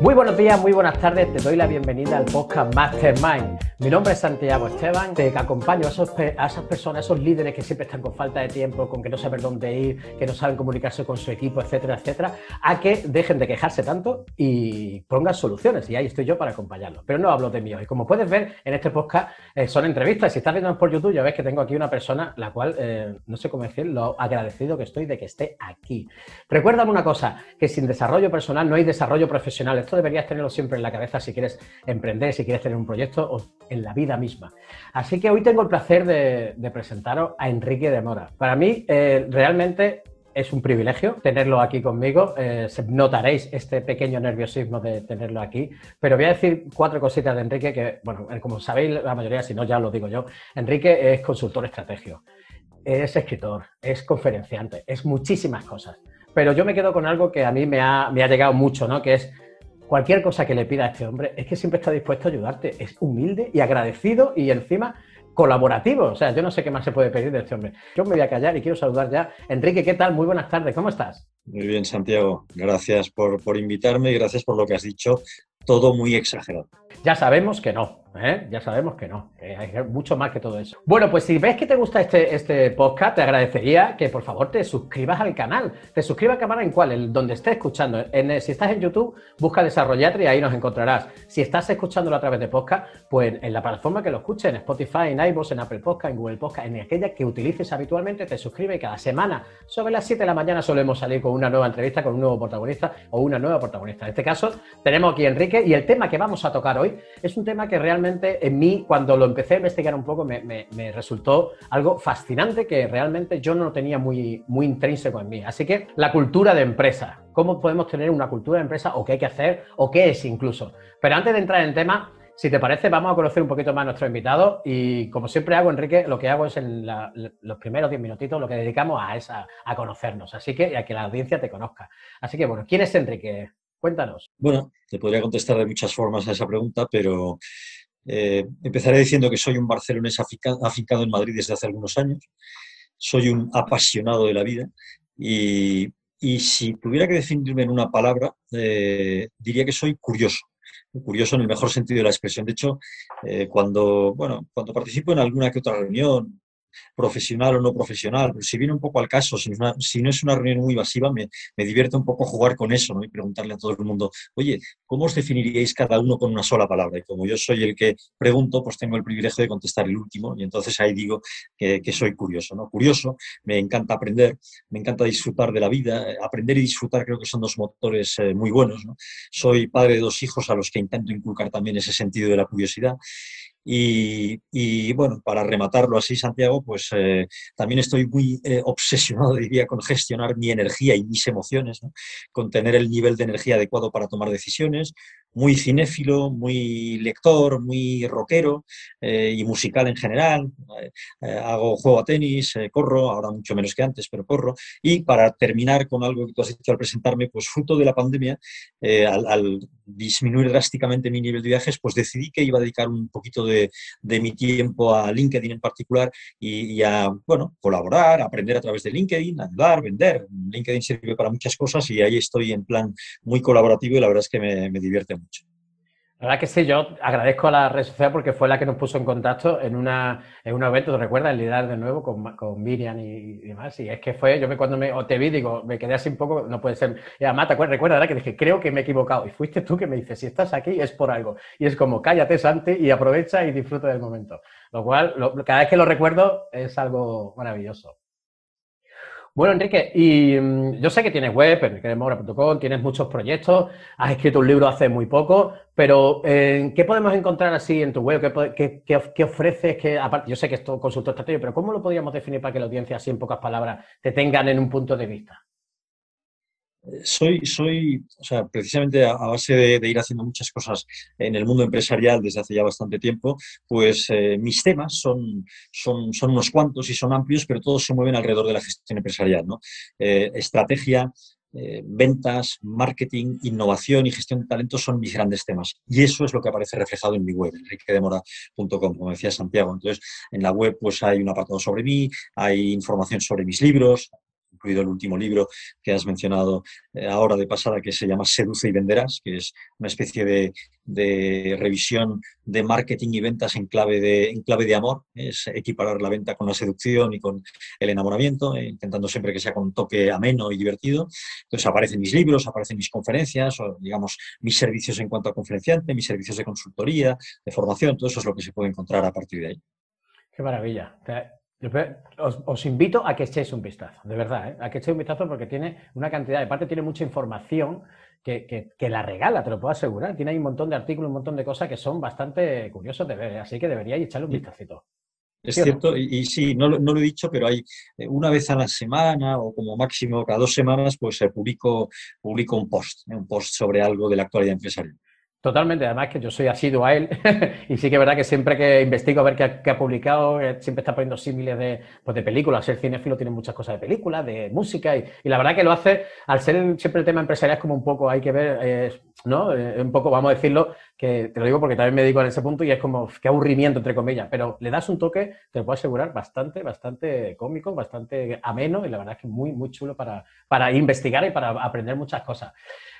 Muy buenos días, muy buenas tardes. Te doy la bienvenida al podcast Mastermind. Mi nombre es Santiago Esteban. Te acompaño a, esas personas, a esos líderes que siempre están con falta de tiempo, con que no saben dónde ir, que no saben comunicarse con su equipo, etcétera, etcétera, a que dejen de quejarse tanto y pongan soluciones. Y ahí estoy yo para acompañarlos. Pero no hablo de mí hoy. Como puedes ver en este podcast, eh, son entrevistas. Si estás viendo por YouTube, ya ves que tengo aquí una persona, la cual eh, no sé cómo decir lo agradecido que estoy de que esté aquí. Recuérdame una cosa, que sin desarrollo personal no hay desarrollo profesional esto deberías tenerlo siempre en la cabeza si quieres emprender, si quieres tener un proyecto o en la vida misma. Así que hoy tengo el placer de, presentaros a Enrique de Mora. Para mí, eh, realmente es un privilegio tenerlo aquí conmigo. Eh, notaréis este pequeño nerviosismo de tenerlo aquí, pero voy a decir cuatro cositas de Enrique que, bueno, eh, como sabéis la mayoría, si no ya lo digo yo, Enrique es consultor estrategio, es escritor, es conferenciante, es muchísimas cosas. Pero yo me quedo con algo que a mí me ha, me ha llegado mucho, ¿no? Que es cualquier cosa que le pida a este hombre, es que siempre está dispuesto a ayudarte. Es humilde y agradecido y encima colaborativo. O sea, yo no sé qué más se puede pedir de este hombre. Yo me voy a callar y quiero saludar ya. Enrique, ¿qué tal? Muy buenas tardes. ¿Cómo estás? Muy bien, Santiago. Gracias por, por invitarme y gracias por lo que has dicho. Todo muy exagerado. Ya sabemos que no. ¿Eh? Ya sabemos que no, que hay mucho más que todo eso. Bueno, pues si ves que te gusta este, este podcast, te agradecería que por favor te suscribas al canal. Te suscribas al canal en cuál, el donde estés escuchando. En, si estás en YouTube, busca Desarrollatre y ahí nos encontrarás. Si estás escuchándolo a través de podcast, pues en la plataforma que lo escuches, en Spotify, en iVoox, en Apple Podcast, en Google Podcast, en aquella que utilices habitualmente, te suscribes cada semana, sobre las 7 de la mañana, solemos salir con una nueva entrevista, con un nuevo protagonista o una nueva protagonista. En este caso, tenemos aquí a Enrique y el tema que vamos a tocar hoy es un tema que realmente en mí, cuando lo empecé a investigar un poco, me, resultó algo fascinante que realmente yo no tenía muy, muy intrínseco en mí. Así que la cultura de empresa, cómo podemos tener una cultura de empresa o qué hay que hacer o qué es incluso. Pero antes de entrar en tema, si te parece, vamos a conocer un poquito más a nuestro invitado y como siempre hago, Enrique, lo que hago es en los primeros 10 minutitos lo que dedicamos a, esa, a conocernos, así que a que la audiencia te conozca. Así que bueno, ¿quién es Enrique? Cuéntanos. Bueno, te podría contestar de muchas formas a esa pregunta, pero eh, empezaré diciendo que soy un barcelonés afincado en Madrid desde hace algunos años. Soy un apasionado de la vida y, si tuviera que definirme en una palabra, eh, diría que soy curioso. Curioso en el mejor sentido de la expresión. De hecho, eh, cuando, bueno, cuando participo en alguna que otra reunión, profesional o no profesional, pero si viene un poco al caso, si, no es una reunión muy masiva, me, me, divierte un poco jugar con eso ¿no? y preguntarle a todo el mundo, oye, ¿cómo os definiríais cada uno con una sola palabra? Y como yo soy el que pregunto, pues tengo el privilegio de contestar el último y entonces ahí digo que, soy curioso. ¿no? Curioso, me encanta aprender, me encanta disfrutar de la vida, aprender y disfrutar creo que son dos motores eh, muy buenos. ¿no? Soy padre de dos hijos a los que intento inculcar también ese sentido de la curiosidad y, bueno, para rematarlo así, Santiago, pues eh, también estoy muy eh, obsesionado, diría, con gestionar mi energía y mis emociones, con tener el nivel de energía adecuado para tomar decisiones, muy cinéfilo, muy lector, muy rockero eh, y musical en general. hago juego a tenis, corro, ahora mucho menos que antes, pero corro. Y para terminar con algo que tú has dicho al presentarme, pues fruto de la pandemia, al, al disminuir drásticamente mi nivel de viajes, pues decidí que iba a dedicar un poquito de, mi tiempo a LinkedIn en particular y, a, bueno, colaborar, aprender a través de LinkedIn, ayudar, vender. LinkedIn sirve para muchas cosas y ahí estoy en plan muy colaborativo y la verdad es que me divierte mucho. La verdad que sí, yo agradezco a la red social porque fue la que nos puso en contacto en, una, en un evento, ¿te recuerdas? El liderar de nuevo con, con Miriam y, demás. Y es que fue, yo me, cuando me, te vi, digo, me quedé así un poco, no puede ser. Y además, ¿te acuerdas? Recuerda, que dije, creo que me he equivocado. Y fuiste tú que me dices, si estás aquí es por algo. Y es como, cállate, Santi, y aprovecha y disfruta del momento. Lo cual, cada vez que lo recuerdo, es algo maravilloso. Bueno, Enrique, y mm, yo sé que tienes web, enriquedemora.com, tienes muchos proyectos, has escrito un libro hace muy poco, pero eh, ¿qué podemos encontrar así en tu web? ¿Qué, qué, ofreces? Que, aparte, yo sé que es todo consultor estratégico, pero ¿cómo lo podríamos definir para que la audiencia, así en pocas palabras, te tengan en un punto de vista? Soy, soy, o sea, precisamente a, base de, ir haciendo muchas cosas en el mundo empresarial desde hace ya bastante tiempo, pues eh, mis temas son, son, son, unos cuantos y son amplios, pero todos se mueven alrededor de la gestión empresarial, ¿no? Eh, estrategia, eh, ventas, marketing, innovación y gestión de talentos son mis grandes temas. Y eso es lo que aparece reflejado en mi web, enriquedemora.com, como decía Santiago. Entonces, en la web pues hay un apartado sobre mí, hay información sobre mis libros, incluido el último libro que has mencionado eh, ahora de pasada, que se llama Seduce y Venderás, que es una especie de, revisión de marketing y ventas en clave de, en clave de amor, es equiparar la venta con la seducción y con el enamoramiento, eh, intentando siempre que sea con un toque ameno y divertido. Entonces aparecen mis libros, aparecen mis conferencias, o digamos mis servicios en cuanto a conferenciante, mis servicios de consultoría, de formación, todo eso es lo que se puede encontrar a partir de ahí. Qué maravilla. Os, invito a que echéis un vistazo, de verdad, ¿eh? a que echéis un vistazo porque tiene una cantidad, de parte tiene mucha información que, la regala, te lo puedo asegurar. Tiene ahí un montón de artículos, un montón de cosas que son bastante curiosos de ver, así que deberíais echarle un vistacito. Es cierto, y, sí, no, lo he dicho, pero hay eh, una vez a la semana o como máximo cada dos semanas, pues se publico, publico un post, ¿eh? un post sobre algo de la actualidad empresarial. Totalmente, además que yo soy asiduo a él y sí que es verdad que siempre que investigo a ver qué ha, publicado, eh, siempre está poniendo símiles de, pues de películas. El cinéfilo tiene muchas cosas de películas, de música y, la verdad que lo hace, al ser siempre el tema empresarial es como un poco, hay que ver, ¿no? Eh, un poco, vamos a decirlo, que te lo digo porque también me dedico en ese punto y es como, qué aburrimiento, entre comillas, pero le das un toque, te lo puedo asegurar, bastante, bastante cómico, bastante ameno y la verdad es que muy, muy chulo para, para investigar y para aprender muchas cosas.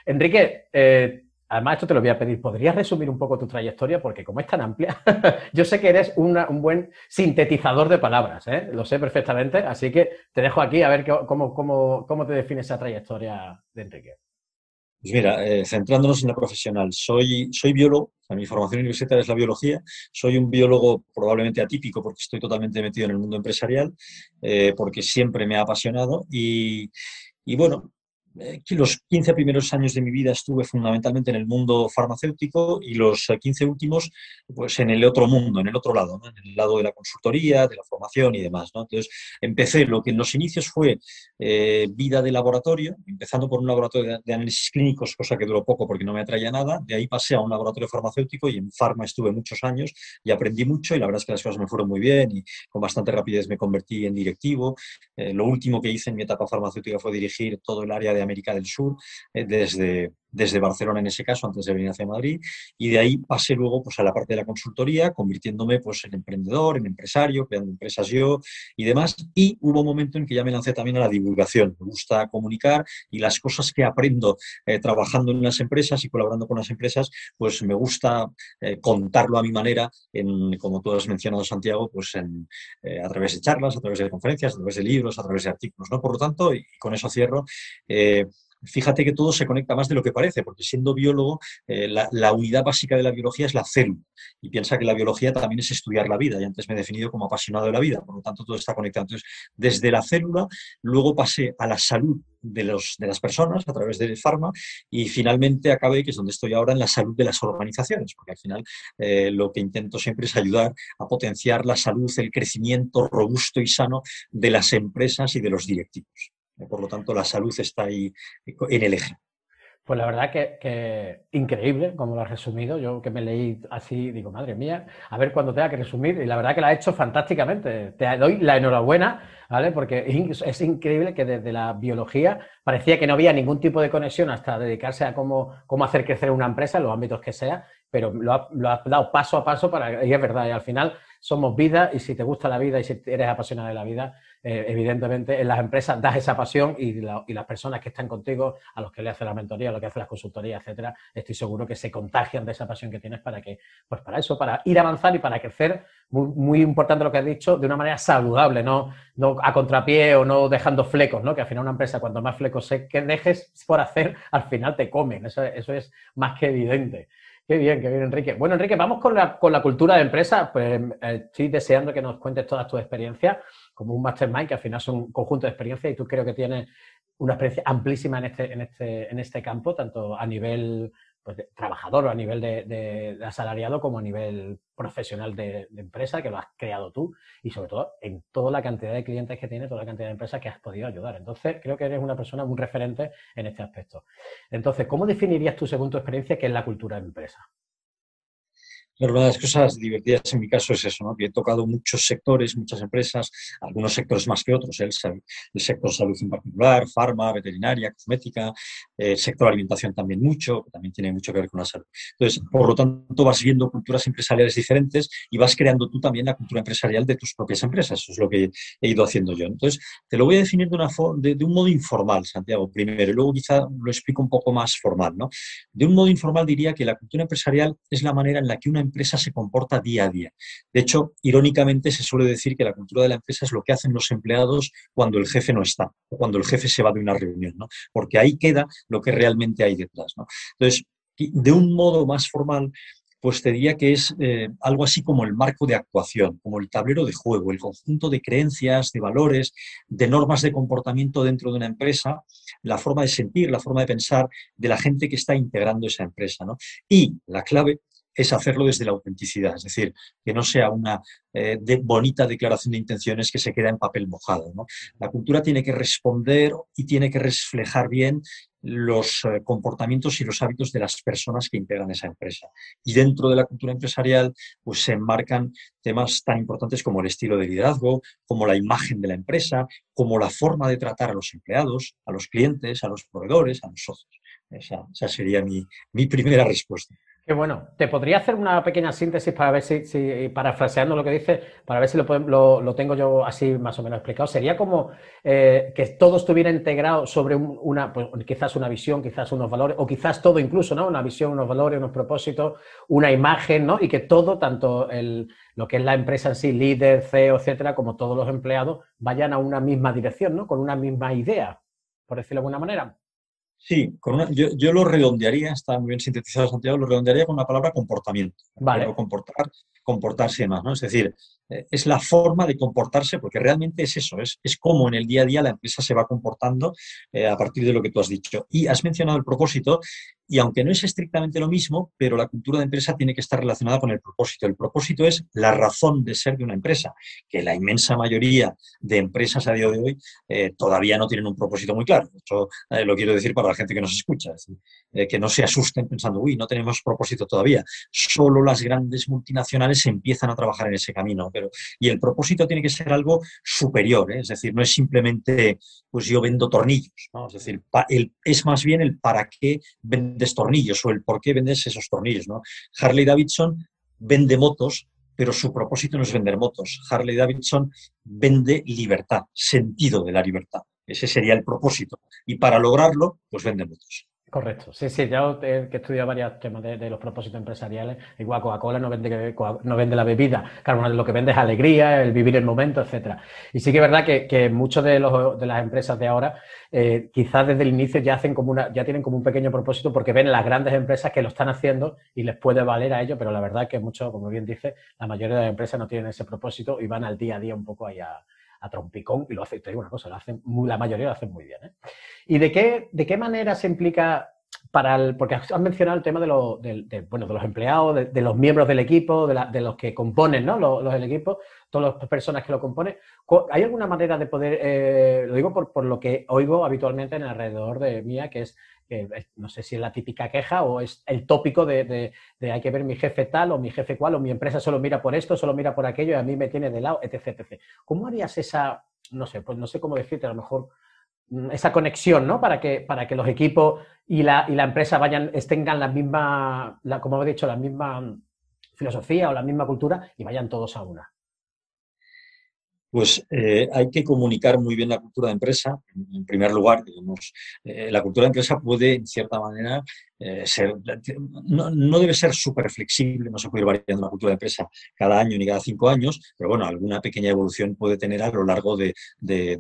Enrique, eh, Además, esto te lo voy a pedir. ¿Podrías resumir un poco tu trayectoria? Porque como es tan amplia, yo sé que eres un buen sintetizador de palabras, ¿eh? lo sé perfectamente. Así que te dejo aquí a ver cómo, te define esa trayectoria de Enrique. Pues mira, eh, centrándonos en la profesional, soy, biólogo, mi formación universitaria es la biología, soy un biólogo probablemente atípico porque estoy totalmente metido en el mundo empresarial, eh, porque siempre me ha apasionado y, bueno, los 15 primeros años de mi vida estuve fundamentalmente en el mundo farmacéutico y los 15 últimos pues en el otro mundo, en el otro lado, en el lado de la consultoría, de la formación y demás. Entonces empecé lo que en los inicios fue eh, vida de laboratorio, empezando por un laboratorio de, análisis clínicos, cosa que duró poco porque no me atraía nada. De ahí pasé a un laboratorio farmacéutico y en farma estuve muchos años y aprendí mucho y la verdad es que las cosas me fueron muy bien y con bastante rapidez me convertí en directivo. Eh, lo último que hice en mi etapa farmacéutica fue dirigir todo el área de América del Sur, eh, desde, desde Barcelona en ese caso, antes de venir hacia Madrid, y de ahí pasé luego pues, a la parte de la consultoría, convirtiéndome pues, en emprendedor, en empresario, creando empresas yo y demás, y hubo un momento en que ya me lancé también a la divulgación, me gusta comunicar y las cosas que aprendo eh, trabajando en las empresas y colaborando con las empresas, pues me gusta eh, contarlo a mi manera, en, como tú has mencionado, Santiago, pues en, a través de charlas, a través de conferencias, a través de libros, a través de artículos, ¿no? Por lo tanto, y con eso cierro, fíjate que todo se conecta más de lo que parece, porque siendo biólogo, eh, la, unidad básica de la biología es la célula. Y piensa que la biología también es estudiar la vida, y antes me he definido como apasionado de la vida, por lo tanto todo está conectado. Entonces, desde la célula, luego pasé a la salud de, los, de las personas a través del farma y finalmente acabé, que es donde estoy ahora, en la salud de las organizaciones, porque al final eh, lo que intento siempre es ayudar a potenciar la salud, el crecimiento robusto y sano de las empresas y de los directivos. Por lo tanto, la salud está ahí en el eje. Pues la verdad que, increíble, como lo has resumido. Yo que me leí así, digo, madre mía, a ver cuándo tenga que resumir. Y la verdad que lo ha hecho fantásticamente. Te doy la enhorabuena, ¿vale? Porque es increíble que desde la biología parecía que no había ningún tipo de conexión hasta dedicarse a cómo, cómo hacer crecer una empresa en los ámbitos que sea, pero lo has ha dado paso a paso para, y es verdad, y al final somos vida y si te gusta la vida y si eres apasionado de la vida, eh, evidentemente en las empresas das esa pasión y, las personas que están contigo, a los que le haces la mentoría, a los que haces las consultorías, etcétera, estoy seguro que se contagian de esa pasión que tienes para que, pues para eso, para ir a avanzar y para crecer, muy, importante lo que has dicho, de una manera saludable, no, no a contrapié o no dejando flecos, ¿no? Que al final una empresa, cuanto más flecos que dejes por hacer, al final te comen, eso, eso es más que evidente. Qué bien, qué bien, Enrique. Bueno, Enrique, vamos con la, con la cultura de empresa. Pues eh, estoy deseando que nos cuentes todas tus experiencias como un mastermind, que al final son un conjunto de experiencias y tú creo que tienes una experiencia amplísima en este, en este, en este campo, tanto a nivel pues, trabajador a nivel de, asalariado como a nivel profesional de, empresa, que lo has creado tú y sobre todo en toda la cantidad de clientes que tienes, toda la cantidad de empresas que has podido ayudar. Entonces, creo que eres una persona muy referente en este aspecto. Entonces, ¿cómo definirías tú, según experiencia, qué es la cultura de empresa? Pero una de las cosas divertidas en mi caso es eso, ¿no? que he tocado muchos sectores, muchas empresas, algunos sectores más que otros, el, el sector salud en particular, farma, veterinaria, cosmética, el sector alimentación también mucho, que también tiene mucho que ver con la salud. Entonces, por lo tanto, vas viendo culturas empresariales diferentes y vas creando tú también la cultura empresarial de tus propias empresas. Eso es lo que he ido haciendo yo. Entonces, te lo voy a definir de, una de, de un modo informal, Santiago, primero, y luego quizá lo explico un poco más formal. ¿no? De un modo informal diría que la cultura empresarial es la manera en la que una empresa se comporta día a día. De hecho, irónicamente se suele decir que la cultura de la empresa es lo que hacen los empleados cuando el jefe no está, o cuando el jefe se va de una reunión, ¿no? porque ahí queda lo que realmente hay detrás. Entonces, de un modo más formal, pues te diría que es eh, algo así como el marco de actuación, como el tablero de juego, el conjunto de creencias, de valores, de normas de comportamiento dentro de una empresa, la forma de sentir, la forma de pensar de la gente que está integrando esa empresa. ¿no? Y la clave es hacerlo desde la autenticidad, es decir, que no sea una eh, bonita declaración de intenciones que se queda en papel mojado. La cultura tiene que responder y tiene que reflejar bien los eh, comportamientos y los hábitos de las personas que integran esa empresa. Y dentro de la cultura empresarial, pues se enmarcan temas tan importantes como el estilo de liderazgo, como la imagen de la empresa, como la forma de tratar a los empleados, a los clientes, a los proveedores, a los socios. Esa, sería mi, mi primera respuesta. Qué bueno. Te podría hacer una pequeña síntesis para ver si, si parafraseando lo que dice, para ver si lo, lo, tengo yo así más o menos explicado. Sería como eh, que todo estuviera integrado sobre una, pues, quizás una visión, quizás unos valores, o quizás todo incluso, ¿no? Una visión, unos valores, unos propósitos, una imagen, ¿no? Y que todo, tanto el, lo que es la empresa en sí, líder, CEO, etcétera, como todos los empleados, vayan a una misma dirección, ¿no? Con una misma idea, por decirlo de alguna manera. Sí, yo, lo redondearía, está muy bien sintetizado Santiago, lo redondearía con la palabra comportamiento. Vale. Comportar, comportarse más, ¿no? Es decir, eh, es la forma de comportarse, porque realmente es eso, es, es cómo en el día a día la empresa se va comportando eh, a partir de lo que tú has dicho. Y has mencionado el propósito, y aunque no es estrictamente lo mismo, pero la cultura de empresa tiene que estar relacionada con el propósito. El propósito es la razón de ser de una empresa, que la inmensa mayoría de empresas a día de hoy eh, todavía no tienen un propósito muy claro. Esto lo quiero decir para la gente que nos escucha, que no se asusten pensando, uy, no tenemos propósito todavía. Solo las grandes multinacionales empiezan a trabajar en ese camino y el propósito tiene que ser algo superior, ¿eh? es decir, no es simplemente, pues yo vendo tornillos, es decir, es más bien el para qué tornillos o el por qué vendes esos tornillos. ¿no? Harley Davidson vende motos, pero su propósito no es vender motos. Harley Davidson vende libertad, sentido de la libertad. Ese sería el propósito. Y para lograrlo, pues vende motos. Correcto, sí, sí, yo he, que he estudiado varios temas de, los propósitos empresariales, igual Coca-Cola no vende, no vende la bebida, claro, lo que vende es alegría, el vivir el momento, etcétera. Y sí que es verdad que, que muchos de, de las empresas de ahora eh, quizás desde el inicio ya, hacen como una, ya tienen como un pequeño propósito porque ven las grandes empresas que lo están haciendo y les puede valer a ellos, pero la verdad es que mucho, como bien dice, la mayoría de las empresas no tienen ese propósito y van al día a día un poco ahí a, trompicón y lo hacen, te digo una cosa, lo hacen la mayoría lo hacen muy bien. ¿eh? ¿Y de qué, de qué manera se implica para el, porque has mencionado el tema de, de, bueno, de los empleados, de, los miembros del equipo, de, los que componen ¿no? los, los, equipo, todas las personas que lo componen. ¿Hay alguna manera de poder, eh, lo digo por, por, lo que oigo habitualmente en alrededor de mía, que es, que no sé si es la típica queja o es el tópico de, hay que ver mi jefe tal o mi jefe cual o mi empresa solo mira por esto, solo mira por aquello y a mí me tiene de lado, etc. etc. ¿Cómo harías esa, no sé, pues no sé cómo decirte, a lo mejor Mm, esa conexión, ¿no? Para que, para que los equipos y la, y la empresa vayan, tengan la misma, la, como he dicho, la misma filosofía o la misma cultura y vayan todos a una. Pues eh, hay que comunicar muy bien la cultura de empresa. En primer lugar, digamos, eh, la cultura de empresa puede, en cierta manera, eh, ser, no, debe ser súper flexible, no se puede ir variando la cultura de empresa cada año ni cada cinco años, pero bueno, alguna pequeña evolución puede tener a lo largo de,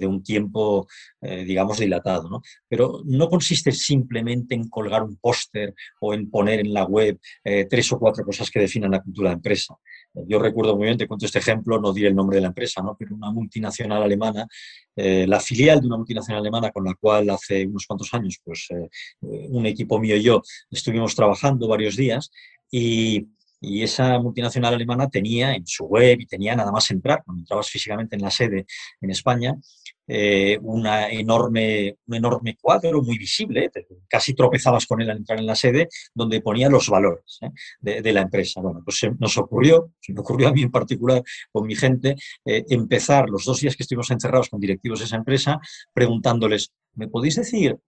un tiempo, digamos, dilatado. ¿no? Pero no consiste simplemente en colgar un póster o en poner en la web tres o cuatro cosas que definan la cultura de empresa. Yo recuerdo muy bien, te cuento este ejemplo, no diré el nombre de la empresa, ¿no? pero una multinacional alemana, eh, la filial de una multinacional alemana con la cual hace unos cuantos años, pues eh, eh, un equipo mío y yo estuvimos trabajando varios días y, y, esa multinacional alemana tenía en su web y tenía nada más entrar, cuando entrabas físicamente en la sede en España, eh, una enorme, un enorme cuadro muy visible, casi tropezabas con él al entrar en la sede, donde ponía los valores de, la empresa. Bueno, pues nos ocurrió, se me ocurrió a mí en particular con mi gente, empezar los dos días que estuvimos encerrados con directivos de esa empresa, preguntándoles, ¿me podéis decir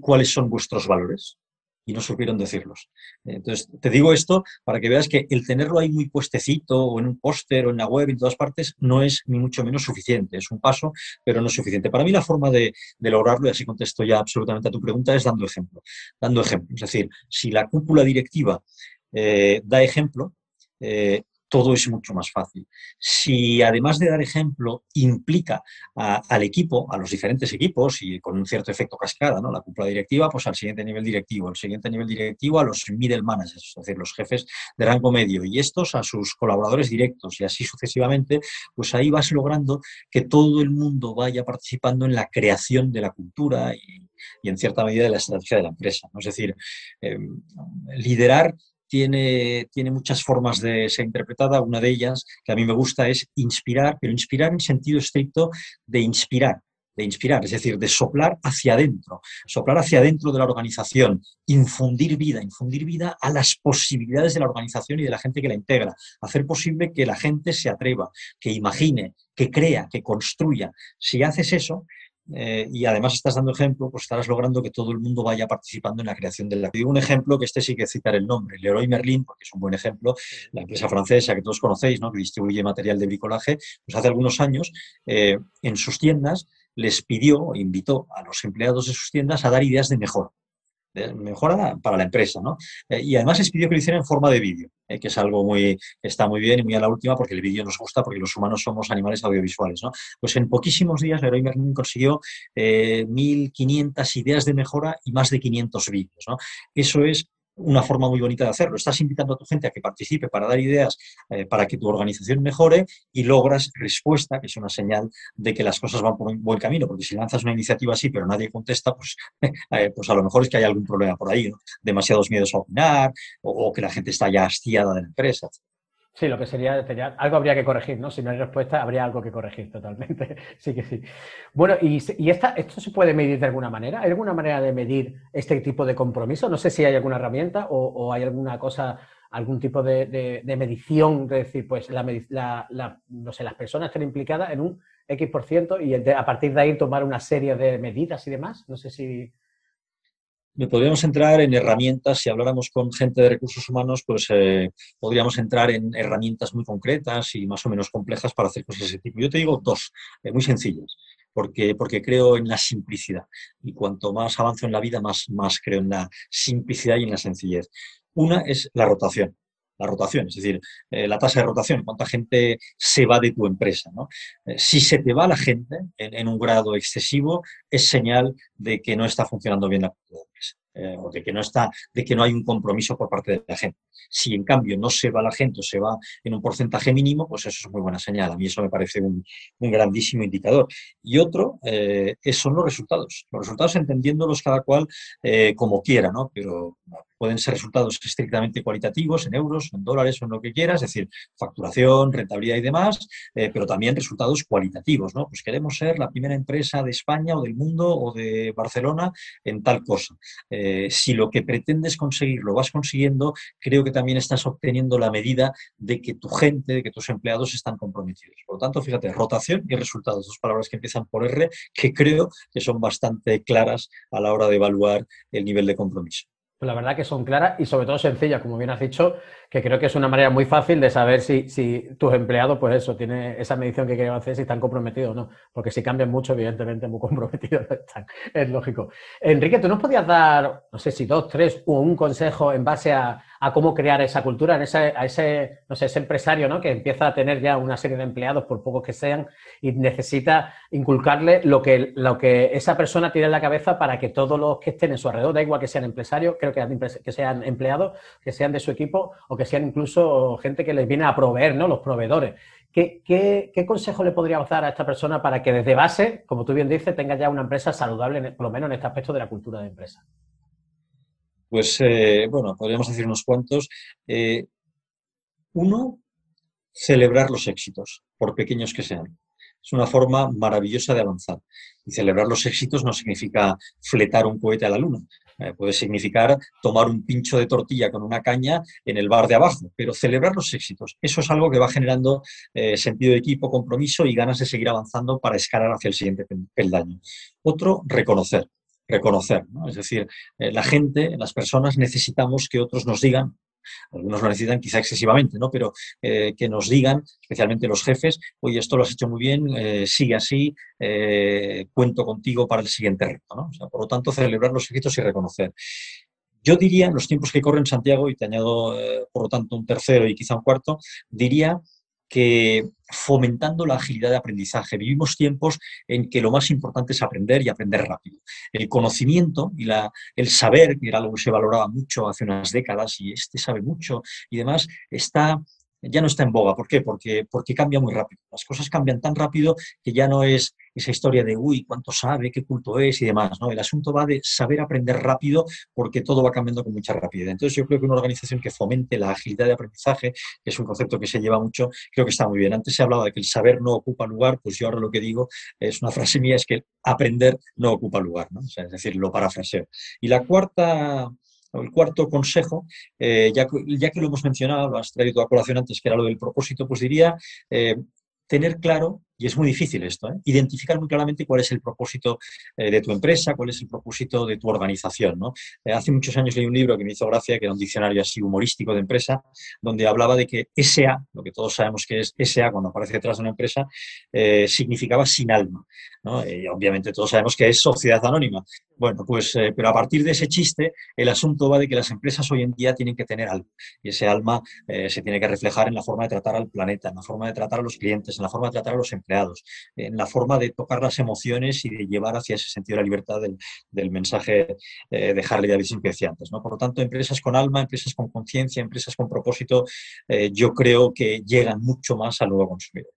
cuáles son vuestros valores? Y no supieron decirlos. Entonces, te digo esto para que veas que el tenerlo ahí muy puestecito o en un póster o en la web en todas partes no es ni mucho menos suficiente. Es un paso, pero no es suficiente. Para mí la forma de, lograrlo, y así contesto ya absolutamente a tu pregunta, es dando ejemplo. Dando ejemplo. Es decir, si la cúpula directiva eh, da ejemplo, eh, todo es mucho más fácil. Si además de dar ejemplo implica al equipo, a los diferentes equipos y con un cierto efecto cascada, ¿no? la cúpula directiva, pues al siguiente nivel directivo, al siguiente nivel directivo a los middle managers, es decir, los jefes de rango medio y estos a sus colaboradores directos y así sucesivamente, pues ahí vas logrando que todo el mundo vaya participando en la creación de la cultura y, en cierta medida de la estrategia de la empresa. Es decir, em, liderar tiene, tiene muchas formas de ser interpretada. Una de ellas, que a mí me gusta, es inspirar, pero inspirar en sentido estricto de inspirar, de inspirar, es decir, de soplar hacia adentro, soplar hacia adentro de la organización, infundir vida, infundir vida a las posibilidades de la organización y de la gente que la integra, hacer posible que la gente se atreva, que imagine, que crea, que construya. Si haces eso, eh, y además estás dando ejemplo, pues estarás logrando que todo el mundo vaya participando en la creación de la... Digo un ejemplo que este sí que citar el nombre, Leroy Merlin, porque es un buen ejemplo, la empresa francesa que todos conocéis, ¿no? que distribuye material de bricolaje, pues hace algunos años eh, en sus tiendas les pidió, invitó a los empleados de sus tiendas a dar ideas de mejora mejora para la empresa, ¿no? Eh, y además les pidió que lo hiciera en forma de vídeo, eh, que es algo muy, está muy bien y muy a la última porque el vídeo nos gusta, porque los humanos somos animales audiovisuales, ¿no? Pues en poquísimos días Leroy Merlin consiguió 1.500 eh, ideas de mejora y más de 500 vídeos, ¿no? Eso es una forma muy bonita de hacerlo. Estás invitando a tu gente a que participe para dar ideas eh, para que tu organización mejore y logras respuesta, que es una señal de que las cosas van por un buen camino, porque si lanzas una iniciativa así pero nadie contesta, pues, eh, pues a lo mejor es que hay algún problema por ahí, demasiados miedos a opinar o, o, que la gente está ya hastiada de la empresa. Sí, lo que sería, algo habría que corregir, ¿no? Si no hay respuesta, habría algo que corregir totalmente. sí que sí. Bueno, ¿y, esto se puede medir de alguna manera? ¿Hay alguna manera de medir este tipo de compromiso? No sé si hay alguna herramienta o, hay alguna cosa, algún tipo de, medición, de decir, pues la, no sé, las personas están implicadas en un X por ciento y a partir de ahí tomar una serie de medidas y demás. No sé si podríamos entrar en herramientas, si habláramos con gente de recursos humanos, pues eh, podríamos entrar en herramientas muy concretas y más o menos complejas para hacer cosas de ese tipo. Yo te digo dos, eh, muy sencillas, porque, porque creo en la simplicidad. Y cuanto más avanzo en la vida, más, más creo en la simplicidad y en la sencillez. Una es la rotación la rotación, es decir, eh, la tasa de rotación, cuánta gente se va de tu empresa. si se te va la gente en, un grado excesivo, es señal de que no está funcionando bien la empresa. Eh, o de que no está, de que no hay un compromiso por parte de la gente. Si en cambio no se va la gente o se va en un porcentaje mínimo, pues eso es muy buena señal. A mí eso me parece un, grandísimo indicador. Y otro eh, son los resultados. Los resultados entendiéndolos cada cual eh, como quiera, ¿no? Pero pueden ser resultados estrictamente cualitativos, en euros, en dólares o en lo que quieras, es decir, facturación, rentabilidad y demás, pero también resultados cualitativos, ¿no? Pues queremos ser la primera empresa de España o del mundo o de Barcelona en tal cosa. Eh, si lo que pretendes conseguir lo vas consiguiendo, creo que también estás obteniendo la medida de que tu gente, de que tus empleados están comprometidos. Por lo tanto, fíjate, rotación y resultados, dos palabras que empiezan por R, que creo que son bastante claras a la hora de evaluar el nivel de compromiso. La verdad que son claras y sobre todo sencillas, como bien has dicho, que creo que es una manera muy fácil de saber si, si tus empleados, pues eso, tienen esa medición que quieren hacer, si están comprometidos o no. Porque si cambian mucho, evidentemente muy comprometidos están. Es lógico. Enrique, ¿tú nos podías dar, no sé si dos, tres o un consejo en base a, a cómo crear esa cultura, en ese, a ese, no sé, ese empresario ¿no? que empieza a tener ya una serie de empleados, por pocos que sean, y necesita inculcarle lo que, lo que esa persona tiene en la cabeza para que todos los que estén en su alrededor, da igual que sean empresarios, creo que, que sean empleados, que sean de su equipo o que sean incluso gente que les viene a proveer, ¿no? los proveedores. ¿Qué, qué, consejo le podríamos dar a esta persona para que desde base, como tú bien dices, tenga ya una empresa saludable, por lo menos en este aspecto de la cultura de empresa? Pues, eh, bueno, podríamos decir unos cuantos. Eh, uno, celebrar los éxitos, por pequeños que sean. es una forma maravillosa de avanzar. Y celebrar los éxitos no significa fletar un cohete a la luna. Eh, puede significar tomar un pincho de tortilla con una caña en el bar de abajo, pero celebrar los éxitos. Eso es algo que va generando eh, sentido de equipo, compromiso y ganas de seguir avanzando para escalar hacia el siguiente peldaño. Otro, reconocer reconocer. Es decir, eh, la gente, las personas necesitamos que otros nos digan algunos lo necesitan quizá excesivamente, ¿no? pero eh, que nos digan, especialmente los jefes, oye, esto lo has hecho muy bien, eh, sigue así, cuento contigo para el siguiente reto. por lo tanto, celebrar los éxitos y reconocer. Yo diría, en los tiempos que corren Santiago, y te añado, por lo tanto, un tercero y quizá un cuarto, diría que fomentando la agilidad de aprendizaje. Vivimos tiempos en que lo más importante es aprender y aprender rápido. El conocimiento y la, el saber, que era algo que se valoraba mucho hace unas décadas y este sabe mucho y demás, está ya no está en boga. ¿Por qué? Porque, porque cambia muy rápido. Las cosas cambian tan rápido que ya no es esa historia de, uy, cuánto sabe, qué culto es y demás. ¿no? El asunto va de saber aprender rápido porque todo va cambiando con mucha rapidez. Entonces yo creo que una organización que fomente la agilidad de aprendizaje, que es un concepto que se lleva mucho, creo que está muy bien. Antes se hablaba de que el saber no ocupa lugar, pues yo ahora lo que digo es una frase mía, es que aprender no ocupa lugar. ¿no? es decir, lo parafraseo. Y la cuarta el cuarto consejo, eh, ya, que lo hemos mencionado, lo has traído a colación antes, que era lo del propósito, pues diría eh, tener claro y es muy difícil esto, ¿eh? identificar muy claramente cuál es el propósito de tu empresa, cuál es el propósito de tu organización. hace muchos años leí un libro que me hizo gracia, que era un diccionario así humorístico de empresa, donde hablaba de que SA, lo que todos sabemos que es SA cuando aparece detrás de una empresa, significaba sin alma. Y obviamente todos sabemos que es sociedad anónima. Bueno, pues, pero a partir de ese chiste, el asunto va de que las empresas hoy en día tienen que tener alma. Y ese alma se tiene que reflejar en la forma de tratar al planeta, en la forma de tratar a los clientes, en la forma de tratar a los empleados en la forma de tocar las emociones y de llevar hacia ese sentido de la libertad del, mensaje eh, de Harley Davidson que decía antes. ¿no? Por lo tanto, empresas con alma, empresas con conciencia, empresas con propósito, eh, yo creo que llegan mucho más al nuevo consumidor.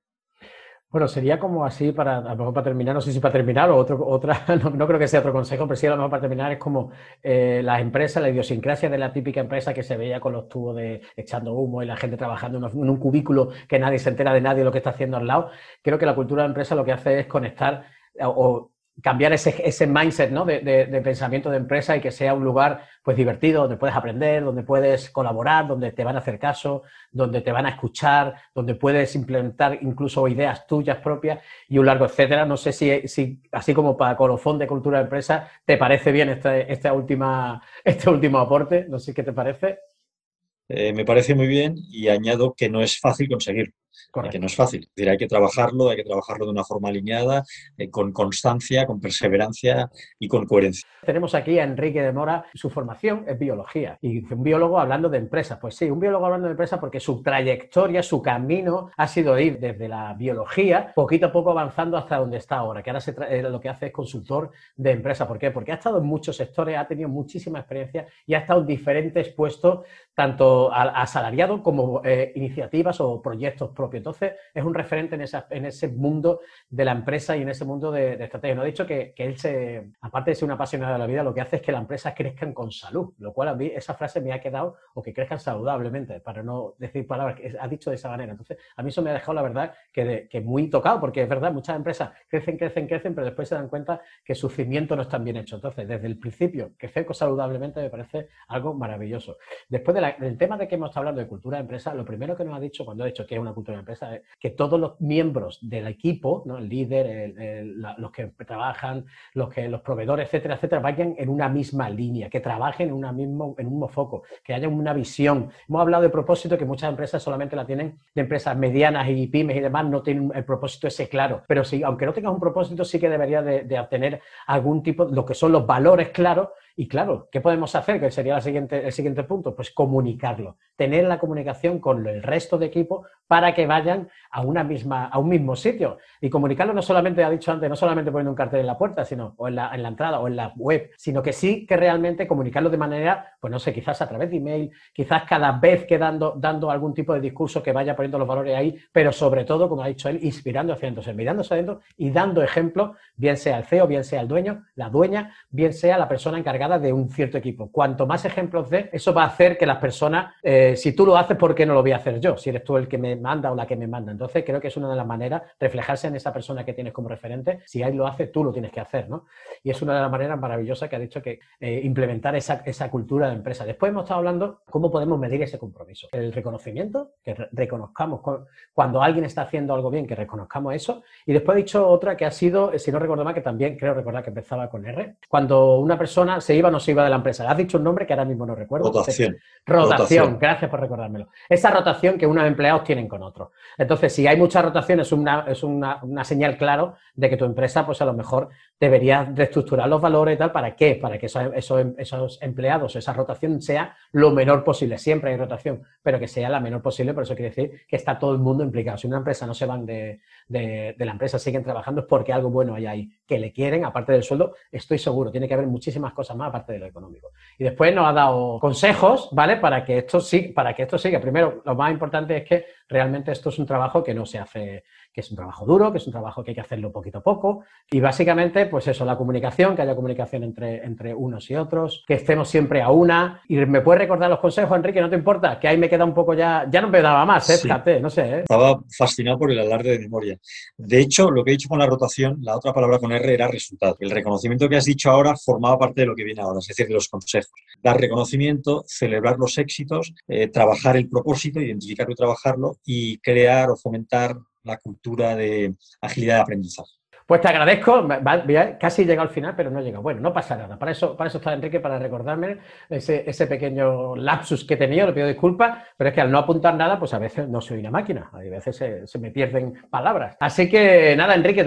Bueno, sería como así para, a lo mejor para terminar, no sé si para terminar o otro, otra, no, creo que sea otro consejo, pero sí a lo mejor para terminar es como eh, las empresas, la idiosincrasia de la típica empresa que se veía con los tubos de echando humo y la gente trabajando en, un cubículo que nadie se entera de nadie lo que está haciendo al lado. Creo que la cultura de empresa lo que hace es conectar o, cambiar ese, ese mindset ¿no? de, de, pensamiento de empresa y que sea un lugar pues divertido, donde puedes aprender, donde puedes colaborar, donde te van a hacer caso, donde te van a escuchar, donde puedes implementar incluso ideas tuyas propias y un largo etcétera. No sé si, si así como para colofón de cultura de empresa, ¿te parece bien este, esta última, este último aporte? No sé qué te parece. Eh, me parece muy bien y añado que no es fácil conseguirlo que no es fácil. Es decir, hay que trabajarlo, hay que trabajarlo de una forma alineada, eh, con constancia, con perseverancia y con coherencia. Tenemos aquí a Enrique de Mora, su formación es biología y un biólogo hablando de empresas. Pues sí, un biólogo hablando de empresas porque su trayectoria, su camino ha sido ir desde la biología poquito a poco avanzando hasta donde está ahora, que ahora se eh, lo que hace es consultor de empresa. ¿Por qué? Porque ha estado en muchos sectores, ha tenido muchísima experiencia y ha estado en diferentes puestos, tanto asalariado como eh, iniciativas o proyectos propios entonces, es un referente en, ese mundo de la empresa y en ese mundo de, estrategia. No he dicho que, él, se, aparte de ser una apasionada de la vida, lo que hace es que las empresas crezcan con salud, lo cual a mí esa frase me ha quedado, o que crezcan saludablemente, para no decir palabras que ha dicho de esa manera. Entonces, a mí eso me ha dejado, la verdad, que, que muy tocado, porque es verdad, muchas empresas crecen, crecen, crecen, pero después se dan cuenta que su cimiento no está bien hecho. Entonces, desde el principio, crecer saludablemente me parece algo maravilloso. Después del tema de que hemos estado hablando de cultura de empresa, lo primero que nos ha dicho cuando ha dicho que es una cultura de empresa que todos los miembros del equipo, ¿no? el líder, los que trabajan, los, que, los proveedores, etcétera, etcétera, vayan en una misma línea, que trabajen en, una mismo, en un mismo foco, que haya una visión. Hemos hablado de propósito, que muchas empresas solamente la tienen de empresas medianas y pymes y demás, no tienen el propósito ese claro. Pero sí, aunque no tengas un propósito, sí que debería de, de obtener algún tipo, lo que son los valores claros y claro, ¿qué podemos hacer? Que sería siguiente, el siguiente punto. Pues comunicarlo, tener la comunicación con el resto de equipo para que vayan a, una misma, a un mismo sitio. Y comunicarlo no solamente, ha dicho antes, no solamente poniendo un cartel en la puerta, sino, o en la, en la entrada o en la web, sino que sí que realmente comunicarlo de manera, pues no sé, quizás a través de email, quizás cada vez que dando, algún tipo de discurso que vaya poniendo los valores ahí, pero sobre todo, como ha dicho él, inspirando hacia adentro, mirándose adentro y dando ejemplo, bien sea el CEO, bien sea el dueño, la dueña, bien sea la persona encargada de un cierto equipo. Cuanto más ejemplos de, eso va a hacer que las personas, eh, si tú lo haces, ¿por qué no lo voy a hacer yo? Si eres tú el que me manda o la que me manda. Entonces, creo que es una de las maneras, reflejarse en esa persona que tienes como referente. Si ahí lo hace, tú lo tienes que hacer, ¿no? Y es una de las maneras maravillosas que ha dicho que eh, implementar esa, esa cultura de empresa. Después hemos estado hablando cómo podemos medir ese compromiso. El reconocimiento, que reconozcamos cuando alguien está haciendo algo bien, que reconozcamos eso. Y después he dicho otra que ha sido, si no recuerdo mal, que también creo recordar que empezaba con R, cuando una persona se iba o no se iba de la empresa. Has dicho un nombre que ahora mismo no recuerdo. Rotación. Rotación, gracias por recordármelo. Esa rotación que unos empleados tienen con otros. Entonces, si hay mucha rotación, es una, es una, señal claro de que tu empresa, pues a lo mejor debería reestructurar los valores y tal. ¿Para qué? Para que esos, esos, empleados, esa rotación sea lo menor posible. Siempre hay rotación, pero que sea la menor posible. Por eso quiere decir que está todo el mundo implicado. Si una empresa no se van de, de, de la empresa, siguen trabajando, es porque algo bueno hay ahí, que le quieren, aparte del sueldo, estoy seguro, tiene que haber muchísimas cosas más aparte de lo económico. Y después nos ha dado consejos, ¿vale? Para que esto, sí, para que esto siga. Primero, lo más importante es que realmente esto es un trabajo que no se hace que es un trabajo duro, que es un trabajo que hay que hacerlo poquito a poco. Y básicamente, pues eso, la comunicación, que haya comunicación entre, entre unos y otros, que estemos siempre a una. Y me puedes recordar los consejos, Enrique, ¿no te importa? Que ahí me queda un poco ya, ya no me daba más, ¿eh? Fíjate, no sé. ¿eh? Estaba fascinado por el alarde de memoria. De hecho, lo que he dicho con la rotación, la otra palabra con R era resultado. El reconocimiento que has dicho ahora formaba parte de lo que viene ahora, es decir, de los consejos. Dar reconocimiento, celebrar los éxitos, eh, trabajar el propósito, identificarlo y trabajarlo y crear o fomentar la cultura de agilidad de aprendizaje. Pues te agradezco, casi llega al final, pero no llega. Bueno, no pasa nada. Para eso, para eso está Enrique, para recordarme ese, pequeño lapsus que he le pido disculpas, pero es que al no apuntar nada, pues a veces no soy una máquina, a veces se, me pierden palabras. Así que nada, Enrique,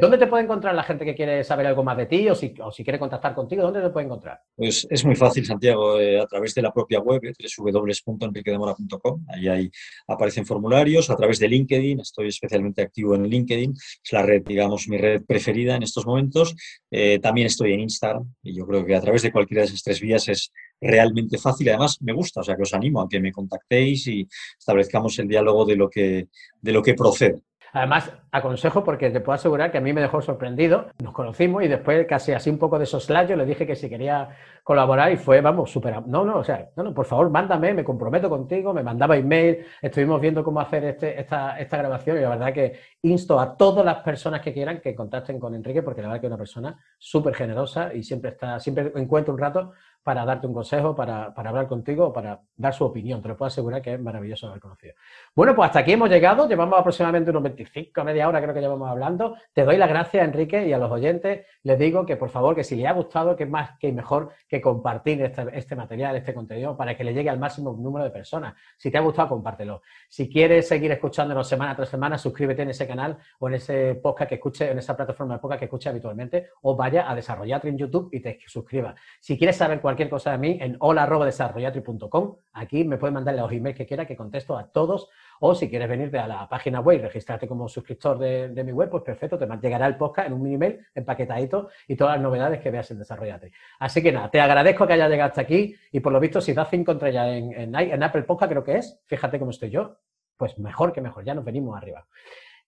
¿dónde te puede encontrar la gente que quiere saber algo más de ti o si, quiere contactar contigo? ¿Dónde te puede encontrar? Pues es muy fácil, Santiago, eh, a través de la propia web, eh, www.enriquedemora.com. Ahí, aparecen formularios, a través de LinkedIn, estoy especialmente activo en LinkedIn, es la red, digamos, red preferida en estos momentos. Eh, también estoy en Instagram y yo creo que a través de cualquiera de esas tres vías es realmente fácil. Además, me gusta, o sea que os animo a que me contactéis y establezcamos el diálogo de lo que, de lo que procede. Además, aconsejo porque te puedo asegurar que a mí me dejó sorprendido. Nos conocimos y después, casi así un poco de soslayo, le dije que si quería colaborar y fue, vamos, súper. No, no, o sea, no, no, por favor, mándame, me comprometo contigo, me mandaba email, estuvimos viendo cómo hacer este, esta, esta grabación y la verdad que insto a todas las personas que quieran que contacten con Enrique porque la verdad que es una persona súper generosa y siempre está, siempre encuentra un rato para darte un consejo, para, para, hablar contigo, para dar su opinión. Te lo puedo asegurar que es maravilloso haber conocido. Bueno, pues hasta aquí hemos llegado. Llevamos aproximadamente unos 25, media hora creo que llevamos hablando. Te doy las gracias, Enrique, y a los oyentes les digo que por favor, que si les ha gustado, que más que mejor que compartir este, este, material, este contenido, para que le llegue al máximo número de personas. Si te ha gustado, compártelo. Si quieres seguir escuchándonos semana tras semana, suscríbete en ese canal o en ese podcast que escuche, en esa plataforma de podcast que escuche habitualmente, o vaya a Desarrollatre en YouTube y te suscribas. Si quieres saber cuál cualquier cosa de mí en hola.desarrollatri.com. Aquí me puedes mandar los emails que quiera, que contesto a todos. O si quieres venirte a la página web y registrarte como suscriptor de, mi web, pues perfecto, te llegará el podcast en un email empaquetadito y todas las novedades que veas en Desarrollate. Así que nada, te agradezco que hayas llegado hasta aquí y por lo visto, si das 5 estrellas en, en, en Apple Podcast, creo que es, fíjate cómo estoy yo, pues mejor que mejor, ya nos venimos arriba.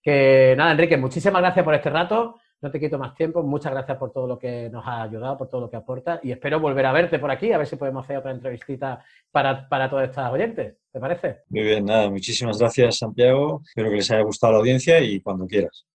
Que nada, Enrique, muchísimas gracias por este rato. No te quito más tiempo. Muchas gracias por todo lo que nos ha ayudado, por todo lo que aporta y espero volver a verte por aquí, a ver si podemos hacer otra entrevistita para, para todas estas oyentes. ¿Te parece? Muy bien, nada, muchísimas gracias Santiago. Espero que les haya gustado la audiencia y cuando quieras.